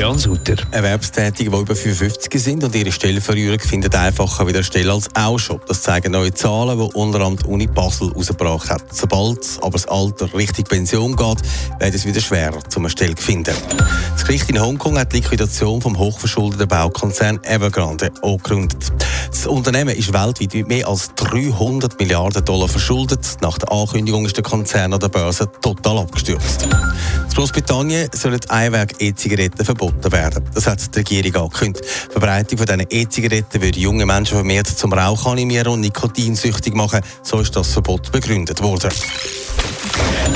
Adrian Sutter. Erwerbstätige, die über 55 sind und ihre Stelle verlieren, finden einfacher wieder eine Stelle als auch schon. Das zeigen neue Zahlen, die unter anderem die Uni Basel herausgebracht hat. Sobald aber das Alter Richtung Pension geht, wird es wieder schwerer, um eine Stelle zu finden. Das Gericht in Hongkong hat die Liquidation vom hochverschuldeten Baukonzern Evergrande angegründet. Das Unternehmen ist weltweit mit mehr als 300 Milliarden Dollar verschuldet. Nach der Ankündigung ist der Konzern an der Börse total abgestürzt. Großbritannien sollen Einweg-E-Zigaretten verboten werden. Das hat die Regierung angekündigt. Die Verbreitung von diesen E-Zigaretten würde junge Menschen vermehrt zum Rauch animieren und nikotinsüchtig machen. So ist das Verbot begründet worden.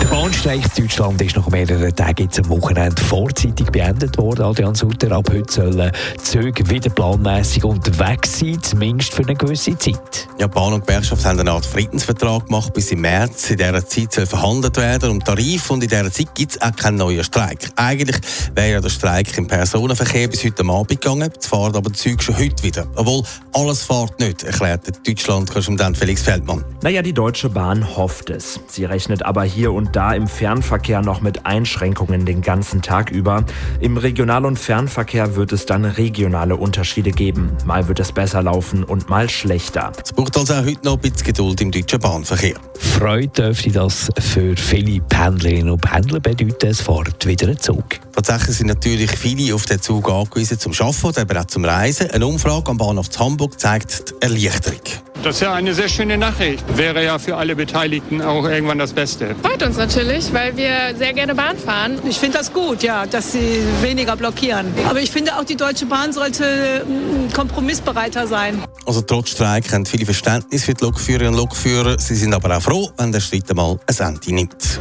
Der Bahnstreik in Deutschland ist nach mehreren Tagen jetzt am Wochenende vorzeitig beendet worden. Adrian Sutter, ab heute sollen Züge wieder planmäßig unterwegs sein, zumindest für eine gewisse Zeit. Ja, Bahn und Gewerkschaft haben eine Art Friedensvertrag gemacht bis im März. In dieser Zeit soll verhandelt werden um Tarif und in dieser Zeit gibt es auch keinen neuen Streik. Eigentlich wäre ja der Streik im Personenverkehr bis heute Abend gegangen. Jetzt fahren aber die Züge schon heute wieder. Obwohl, alles fährt nicht, erklärt der Deutschland-Korrespondent Felix Feldmann. Naja, die Deutsche Bahn hofft es. Sie rechnet aber hier und und da im Fernverkehr noch mit Einschränkungen den ganzen Tag über. Im Regional- und Fernverkehr wird es dann regionale Unterschiede geben. Mal wird es besser laufen und mal schlechter. Es braucht also auch heute noch ein bisschen Geduld im deutschen Bahnverkehr. Freude dürfte das für viele Pendlerinnen und Pendler bedeuten, es fährt wieder ein Zug. Tatsächlich sind natürlich viele auf den Zug angewiesen zum Arbeiten, aber auch zum Reisen. Eine Umfrage am Bahnhof Hamburg zeigt die Erleichterung. Das ist ja eine sehr schöne Nachricht. Wäre ja für alle Beteiligten auch irgendwann das Beste. Freut uns natürlich, weil wir sehr gerne Bahn fahren. Ich finde das gut, ja, dass sie weniger blockieren. Aber ich finde auch, die Deutsche Bahn sollte mm, kompromissbereiter sein. Also trotz Streik haben viele Verständnis für die Lokführerinnen und Lokführer. Sie sind aber auch froh, wenn der Schritt einmal ein Ende nimmt.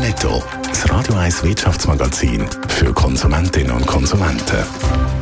Netto, das Radio 1 Wirtschaftsmagazin für Konsumentinnen und Konsumenten.